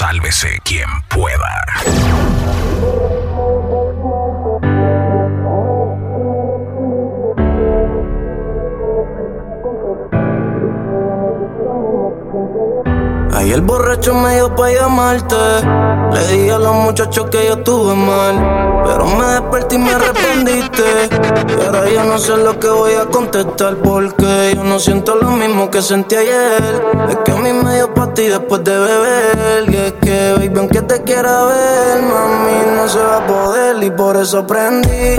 Sálvese quien pueda. Ahí el borracho me dio pa' llamarte. Le dije a los muchachos que yo estuve mal. Pero me desperté y me arrepentiste. Y ahora yo no sé lo que voy a contestar. Porque yo no siento lo mismo que sentí ayer. Es que a mí me dio pa' ti después de beber. Y es que, baby, aunque te quiera ver, mami, no se va a poder. Y por eso aprendí.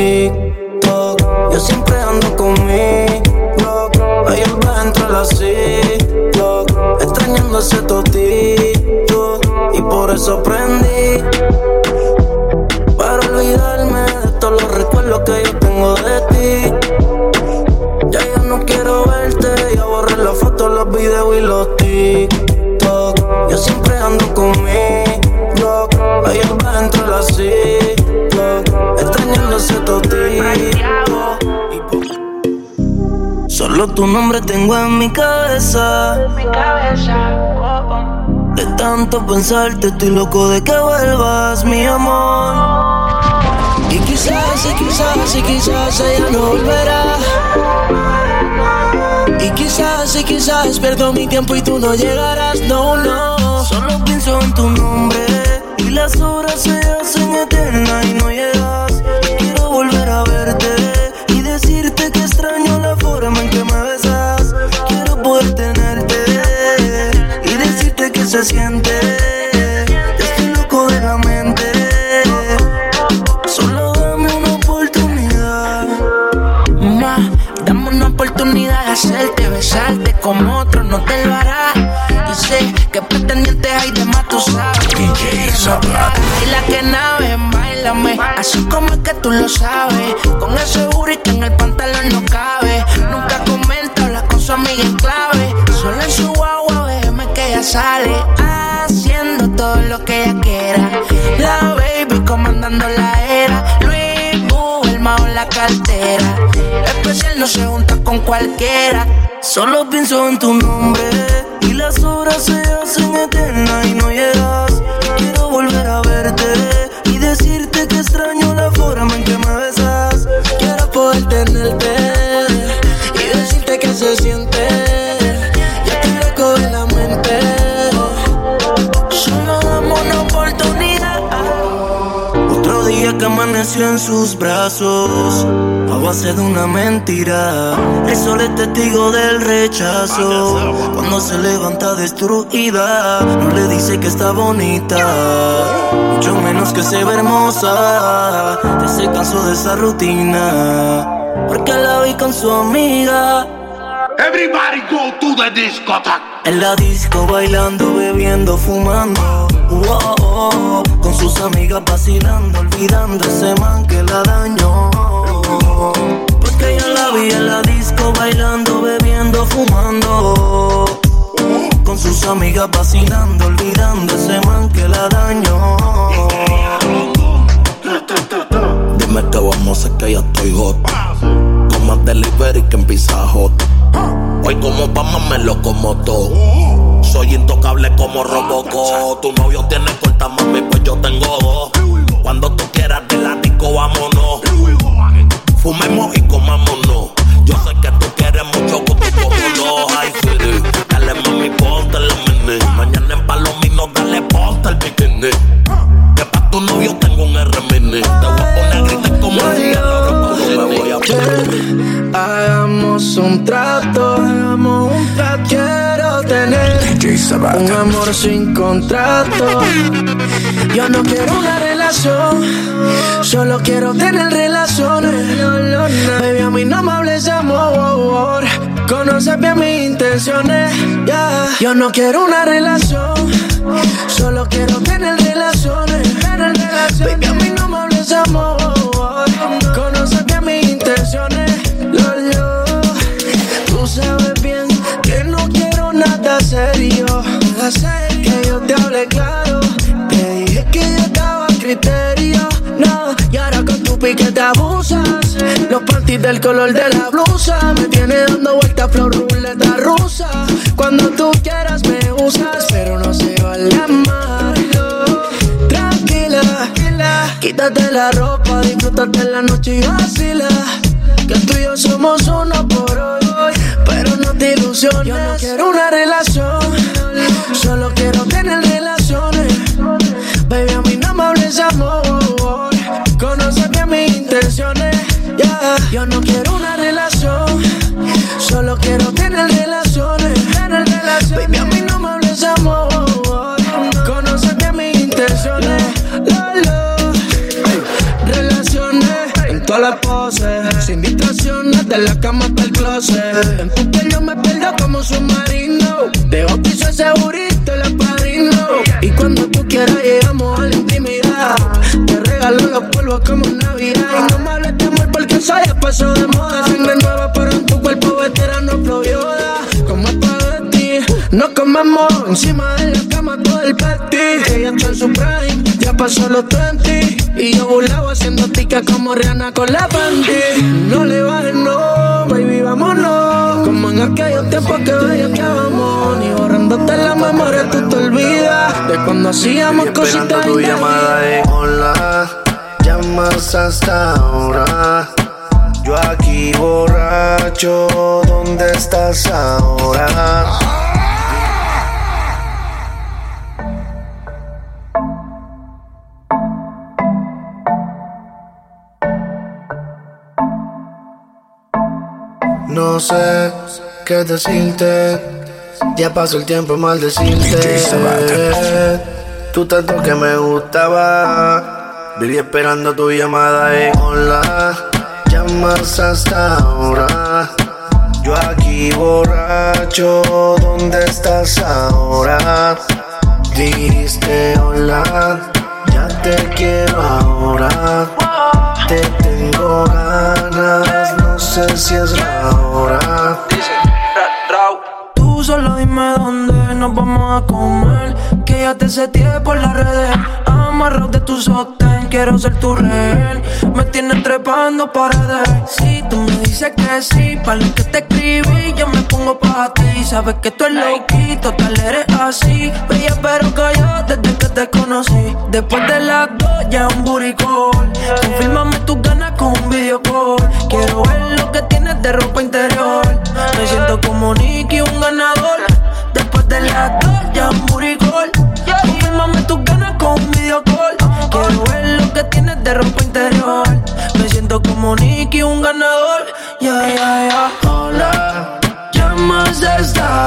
TikTok. Yo siempre ando conmigo, ahí va entre las TikTok, extrañando ese totito, y por eso aprendí. Para olvidarme de todos los recuerdos que yo tengo de ti. Ya yo no quiero verte, ya borré las fotos, los videos y los TikTok. Yo siempre ando conmigo. Ahí va entre las siglas, Solo tu nombre tengo en mi cabeza. De tanto pensarte, estoy loco de que vuelvas, mi amor. Y quizás, y quizás, y quizás ella no volverá. Y quizás, y quizás pierdo mi tiempo y tú no llegarás, no, no. Solo pienso en tu nombre y las horas se hacen eternas y no llegas. Lo sabes. Con ese booty que en el pantalón no cabe. Nunca comento las cosas amiga en clave. Solo en su guagua, déjeme que ella sale. Haciendo todo lo que ella quiera. La baby comandando la era. Luis Boo, el mao en la cartera. Especial no se junta con cualquiera. Solo pienso en tu nombre y las horas se hacen en sus brazos, a base de una mentira. El sol es testigo del rechazo. Cuando se levanta destruida, no le dice que está bonita, mucho menos que se ve hermosa. Ya se cansó de esa rutina, porque la vi con su amiga. Everybody go to the discotheque. En la disco bailando, bebiendo, fumando. Oh, con sus amigas vacilando, olvidando ese man que la dañó. Porque yo la vi en la disco bailando, bebiendo, fumando. Con sus amigas vacilando, olvidando ese man que la dañó. Dime que vamos hacer que ya estoy hot. Con más delivery que en Pizza Hut. Hoy como Pama me locomoto. Soy intocable como Robocop. Tu novio tiene corta, mami, pues yo tengo dos. Cuando tú quieras de la disco, vámonos. Fumemos y un amor sin contrato. Yo no quiero una relación, solo quiero tener relaciones. Baby, a mí no me hables de amor. Conoces bien mis intenciones. yeah. Yo no quiero una relación, solo quiero tener relaciones. Baby, a mí no me hables de amor. Yo te dije que yo estaba a criterio. No, y ahora con tu pupi que te abusas. Los panties del color de la blusa. Me tiene dando vuelta flor ruleta rusa. Cuando tú quieras me usas, pero no se vale amarlo. Tranquila, quítate la ropa, disfrútate la noche y vacila. Que tú y yo somos uno por hoy, pero no te ilusiones. Yo no quiero una relación, de la cama hasta el closet. En tu piel yo me pierdo como submarino. De piso segurito el padrino. Y cuando tú quieras llegamos a la intimidad. Te regalo los polvos como Navidad. Y no me hables de amor porque soy el paso de moda. Sangre nueva, pero en tu cuerpo veterano flow yoda. Como ti, no comemos encima de la cama todo el party. Ella está en su prime, ya pasó los 20. Y yo burlado haciendo tica como Rihanna con la panty. No le bajes, no, baby, vámonos. Como en aquellos tiempos que bellaqueábamos. Ni borrándote la memoria, tú te olvidas de cuando hacíamos Estoy cositas. tu llamada de hola, llamas hasta ahora. Yo aquí borracho, ¿dónde estás ahora? No sé qué decirte. Ya pasó el tiempo en maldecirte. Tú tanto que me gustaba. Viví esperando tu llamada en hola. Llamas hasta ahora. Yo aquí borracho. ¿Dónde estás ahora? Dijiste hola. Ya te quiero ahora. Sé si es la hora. Tú solo dime dónde nos vamos a comer. Que ya te seteé por las redes. Amarrado de tu sostén, quiero ser tu rehén. Me tienes trepando paredes. Si tú me dices que sí, para lo que te escribí, yo me pongo pa' ti. Sabes que tú eres loquito, tal eres así. Bella pero callada desde que te conocí. Después de las dos, ya un buricol. Confírmame tus ganas con un video call. Quiero ver lo que tienes de ropa interior. Me siento como Nicky, un ganador. Después de las dos, ya un buricol. Confírmame tus ganas con un video call. Quiero ver de ropa interior. Me siento como Nicky, un ganador. Ya, ya, ya. Hola, llamas a esta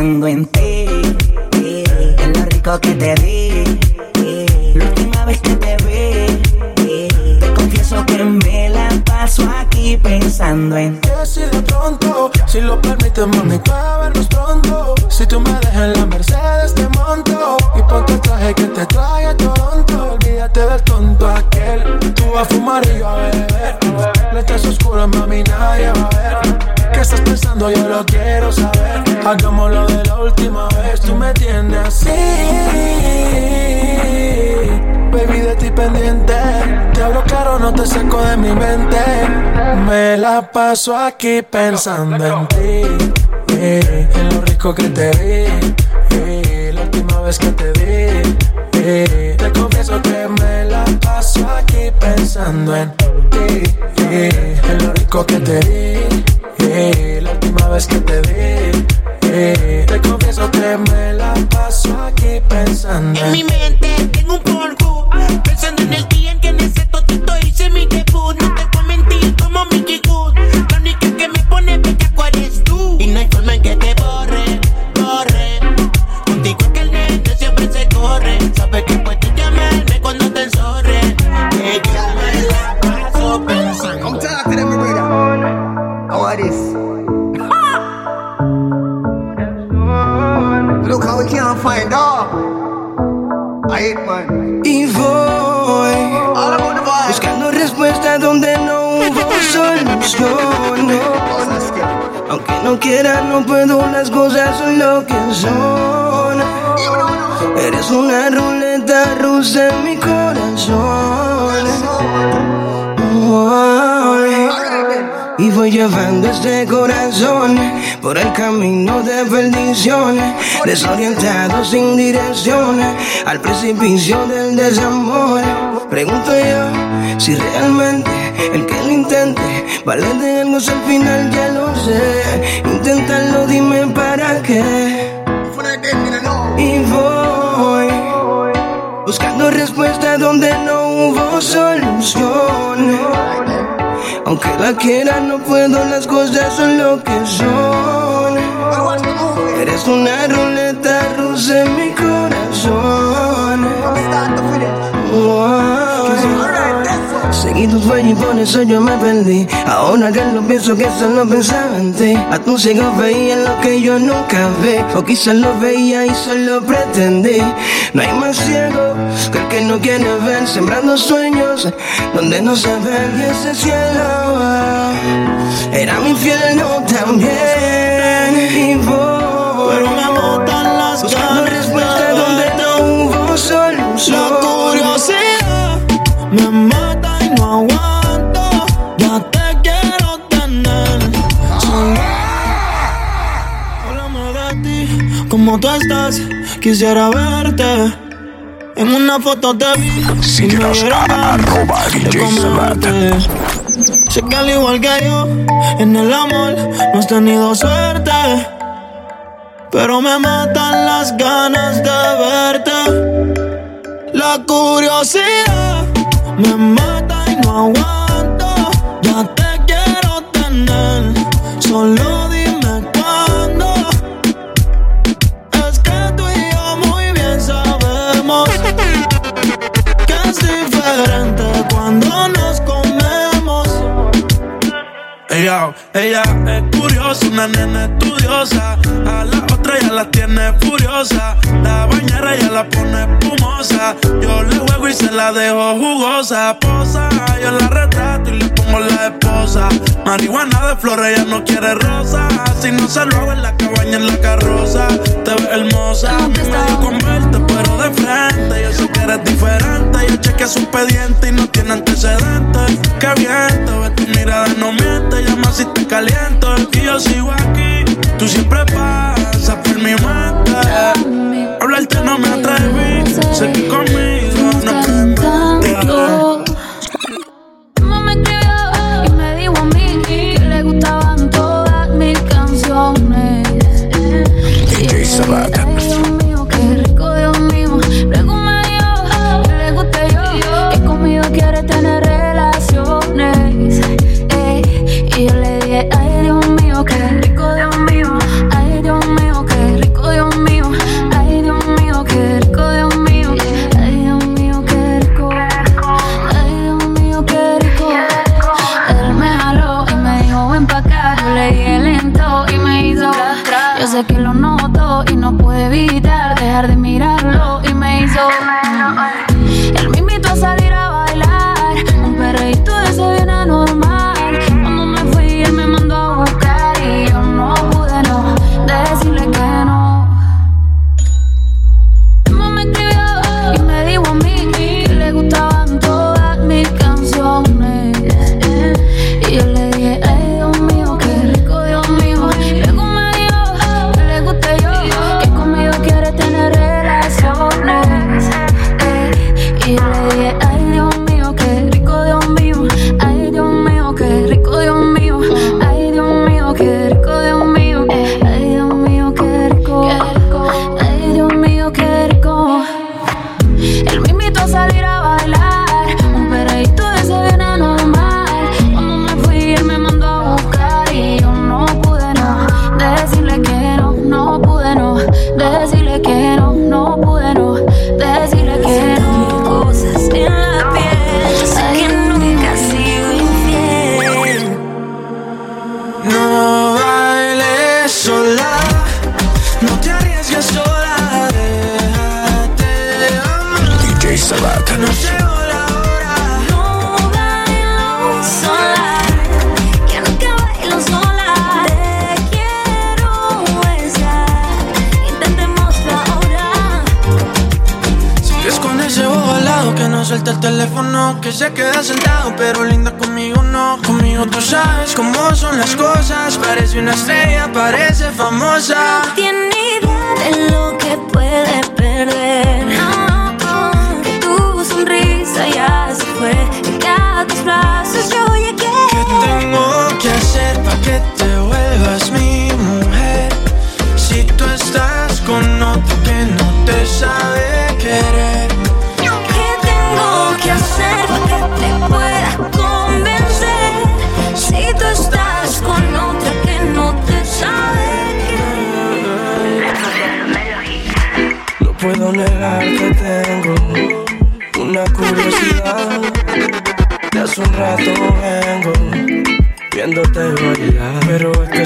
Pensando en ti. En lo rico que te di. La última vez que te vi. Te confieso que me la paso aquí pensando en ti. Si de pronto, si lo permites, mami, para vernos pronto. Si tú me dejas en la Mercedes, te monto. Y ponte el traje que te trae a Toronto. Olvídate del tonto aquel. Tú vas a fumar y yo a beber. Letras oscuras, mami, nadie va a ver. ¿Qué estás pensando? Yo lo quiero saber. Hagámoslo de la última vez. Tú me tienes así. Baby, de ti pendiente. Te hablo claro, no te saco de mi mente. Me la paso aquí pensando en ti. eh, en lo rico que te vi. eh, la última vez que te vi. eh, te confieso que me la paso aquí pensando en ti. en lo rico que te vi. Eh, la última vez que te vi. eh, te confieso que me la paso aquí pensando en mi mente tengo un polvo no puedo, las cosas son lo que son. Eres una ruleta rusa en mi corazón. Y voy llevando este corazón por el camino de perdición, desorientado sin dirección, al precipicio del desamor. Pregunto yo si realmente el que lo intente vale algo si al final ya lo sé. Inténtalo, dime para qué. Y voy buscando respuesta donde no hubo solución. Aunque la quiera, no puedo, las cosas son lo que son. Eres una ruleta rusa en mi corazón. Wow. Seguido fue y por eso yo me perdí. Ahora que lo pienso que solo pensaba en ti. A tu ciego veía lo que yo nunca vi. O quizás lo veía y solo pretendí. No hay más ciego que el que no quiere ver. Sembrando sueños donde no se ve y ese cielo. Era mi infierno también. Y. como tú estás. Quisiera verte. En una foto te vi Síguenos a arroba DJ comerte. Sé que al igual que yo, en el amor no has tenido suerte. Pero me matan las ganas de verte. La curiosidad me mata Ella, es curiosa, una nena estudiosa. A la otra ya la tiene furiosa. La bañera ya la pone espumosa. Yo le juego y se la dejo jugosa. Posa, yo la retrato y le pongo la esposa. Marihuana de flores, ella no quiere rosa. Si no se lo hago en la cabaña, en la carroza. Te ves hermosa, a mí me con verte, pero de frente. Yo sé que eres diferente. Yo chequeé su expediente y no tiene antecedentes. Qué bien, te ves tu mirada, no miente. Si te caliento. Y yo sigo aquí. Tú siempre pasas por mi mente. Hablarte no me atreví. Sé que conmigo no de mirarlo y me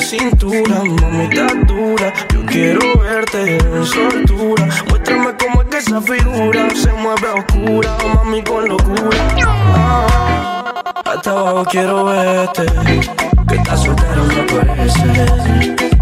Cintura, mamita dura. Yo quiero verte en soltura. Muéstrame cómo es que esa figura se mueve a oscura, mami, con locura. Ah, hasta abajo quiero verte. Que estás soltero me parece.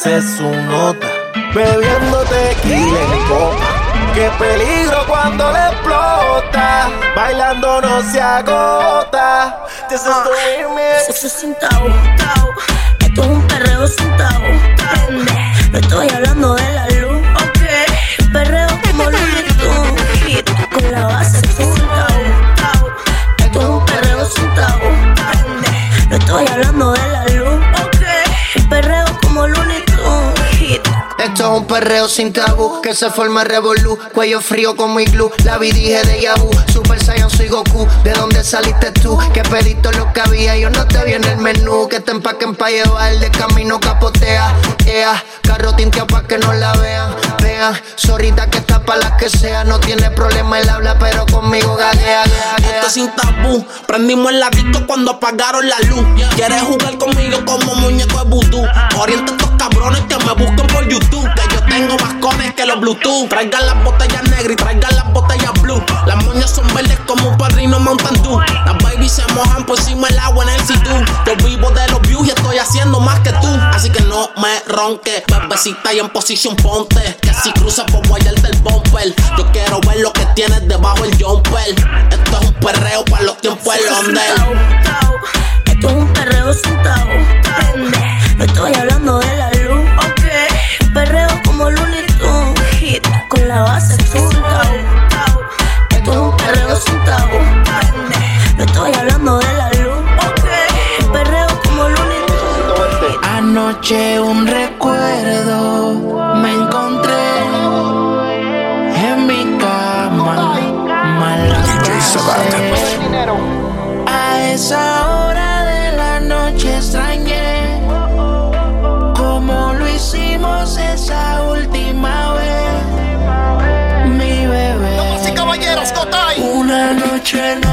Vacilarse su nota, bebiendo tequila en copa. Qué peligro cuando le explota, bailando no se agota. This is the remix. Sexo sin tabú, tabú. Esto es un perreo sin. Prende, no estoy hablando de la luz. Ok, perreo como Looney Tunes. Hit con la base un perreo sin tabú que se forma revolú. Cuello frío como iglú. La vi dije de Yahoo. Super Saiyan soy Goku. ¿De dónde saliste tú? Que pediste lo que había. Yo no te vi en el menú. Que te empaquen pa' llevar. De camino capotea. Ea. Carro tinteado pa' que no la vean. Vean. Zorrita que está pa' las que sea. No tiene problema el habla, pero conmigo gaguea. gaguea. Esto sin tabú. Prendimos el disco cuando apagaron la luz. Quieres jugar conmigo como muñeco de vudú. Orienta Bluetooth. Traigan las botellas negras y traigan las botellas blue. Las moñas son verdes como un padrino Mountain Dew. Las babies se mojan por encima del agua en el sitú. Yo vivo de los views y estoy haciendo más que tú. Así que no me ronque, bebecita y en posición ponte. Que si cruza por guayarte el bumper. Yo quiero ver lo que tienes debajo el jumper. Esto es un perreo para los tiempos del Londres. Esto es un perreo. Prende, no estoy hablando de la con la base tabú. Esto es un perreo sin tabú. No estoy hablando de la luz. Ok, un perreo como Looney Tunes. Anoche un recuerdo me encontré en mi cama. Mala A esa hora Una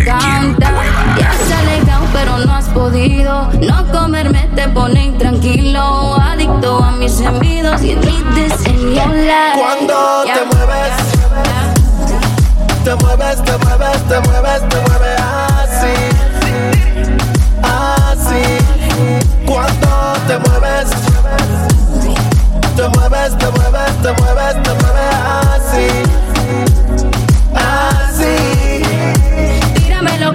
encanta. Ya has alegado, pero no has podido. No comerme te pone intranquilo. Adicto a mis envidos y en mi Cuando te mueves, te mueves, te mueves, te mueves, te mueves así. Así. Cuando te mueves, te mueves, te mueves, te mueves, te mueves así.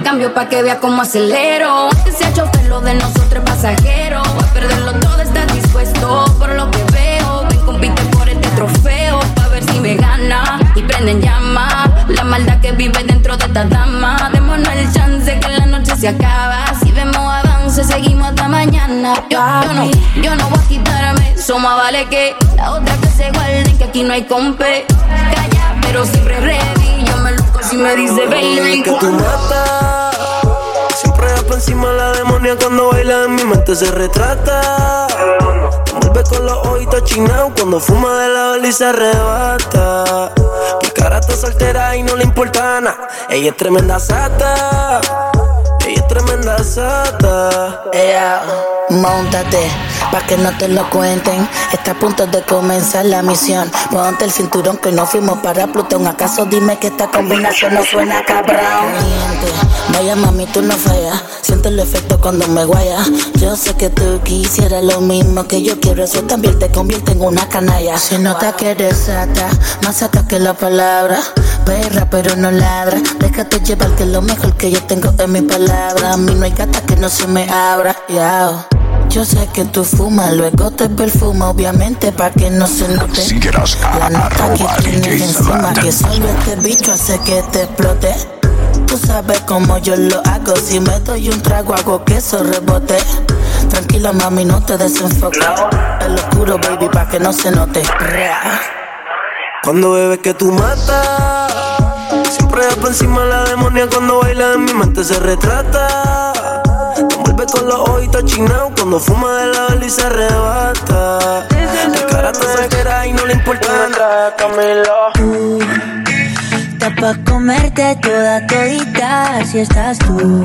Cambio pa' que vea cómo acelero. Que sea chofer lo de nosotros pasajero. Voy a perderlo todo, estás dispuesto por lo que veo. Ven, compite por este trofeo pa' ver si me gana. Y prenden llama la maldad que vive dentro de esta dama. Démonos el chance que la noche se acaba. Si vemos avance, seguimos hasta mañana. Yo, no, yo no voy a quitarme. Somos vale que la otra que se guarden, que aquí no hay compe. Calla, pero siempre ready. Yo me luco si me dice baby. Que tú matas. Encima la demonia cuando baila en mi mente se retrata. Vuelve con los ojitos chinados cuando fuma de la vela y se arrebata. Mi cara está soltera y no le importa nada. Ella es tremenda sata. Tremenda sata. Ella, montate, pa' que no te lo cuenten. Está a punto de comenzar la misión. Ponte el cinturón que no fuimos para Plutón. ¿Acaso dime que esta combinación no suena cabrón? Vaya mami, tú no fallas. Siento el efecto cuando me guaya. Yo sé que tú quisieras lo mismo que yo quiero. Eso también te convierte en una canalla. Se nota que eres sata, más sata que la palabra. Perra, pero no ladra. Déjate llevar que es lo mejor que yo tengo en mi palabra. A mí no hay gata que no se me abra. Yeah. Yo sé que tú fumas, luego te perfuma, obviamente, pa' que no se note. La nota que tienes encima, que solo este bicho hace que te explote. Tú sabes cómo yo lo hago, si me doy un trago hago que eso rebote. Tranquila mami, no te desenfoques. El oscuro, baby, pa' que no se note. Cuando bebes que tú matas. Siempre por encima la demonia cuando baila en mi mente se retrata. Te envuelve con los ojitos chinados cuando fuma de la vela y se arrebata. La cara está soltera y no le importa nada. Tú, está pa' comerte toda todita si estás tú.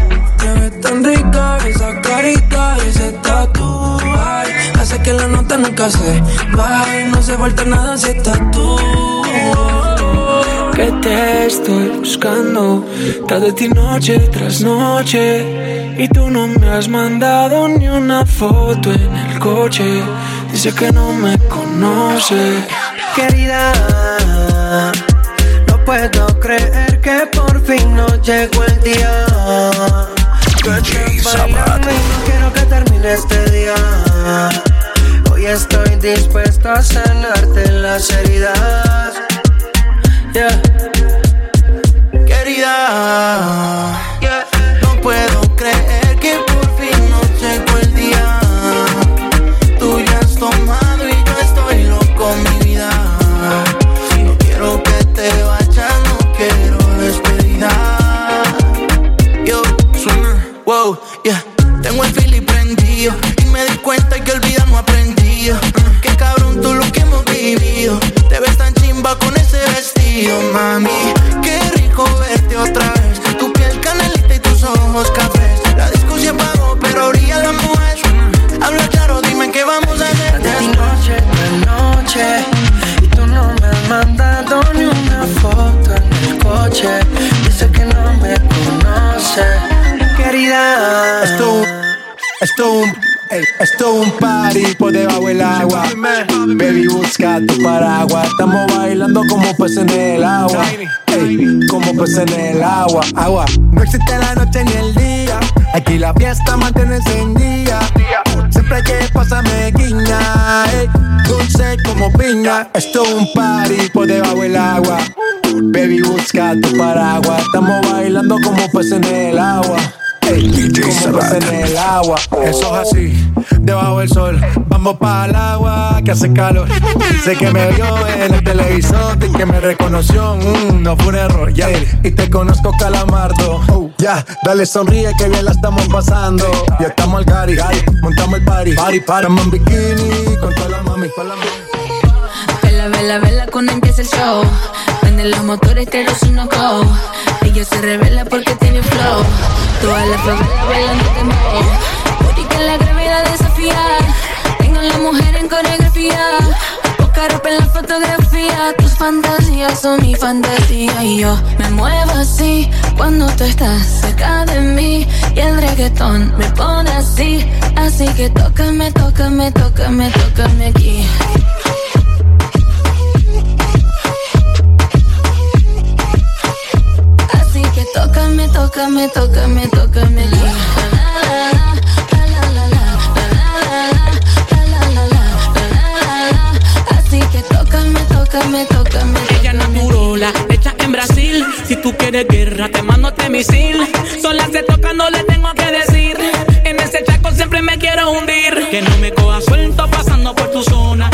Tan rica esa carita ese tatu. Ay, hace que la nota nunca se baje, no se vuelta nada si estás tú. Que te estoy buscando tarde ti noche tras noche y tú no me has mandado ni una foto en el coche. Dice que no me conoce. Querida, no puedo creer que por fin nos llegó el día. Quiero que termine este día. Hoy estoy dispuesto a sanarte las heridas. Yeah. Querida, y tú no me has mandado ni una foto en el coche. Dice que no me conoce, querida. Esto, esto un, hey, un party por debajo del agua. Baby busca tu paraguas, estamos bailando como peces en el agua. Como peces en el agua, agua. No existe la noche ni el día, aquí la fiesta mantiene encendida Siempre que pasa me guiña. Ey, dulce como piña. Esto es un party por debajo del agua. Baby, busca tu paraguas. Estamos bailando como peces en el agua. Ey, como peces en el agua. Eso es así, debajo del sol. Vamos para el agua que hace calor. Sé que me vio en el televisor y que me reconoció. mm, no fue un error, ya. Y te conozco, calamardo. Oh, ya, dale sonríe que bien la estamos pasando. Ya estamos al gari, montamos el party. Party, party. Estamos en bikini con todas las mami. Vela, vela, vela cuando empieza el show. Prende los motores, te los uno go. Ella se revela porque tiene flow. Toda la favela bailando tempo. Booty que la gravedad desafía. Tengo a la mujer en coreografía. Ropa en la fotografía. Tus fantasías son mi fantasía. Y yo me muevo así cuando tú estás cerca de mí. Y el reggaetón me pone así. Así que tócame, tócame, tócame, tócame aquí. Así que tócame, tócame, tócame, tócame. La, tócame, tócame. Ella naturola, hecha en Brasil. Si tú quieres guerra, te mando este misil. Sola se toca, no le tengo que decir. En ese chaco siempre me quiero hundir. Que no me coja suelto pasando por tu zona.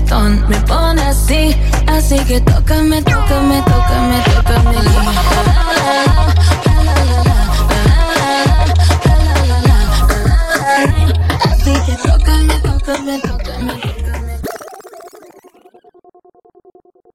me pone así, así que tócame, tócame, tócame, tócame. Así que tócame, tócame, tócame.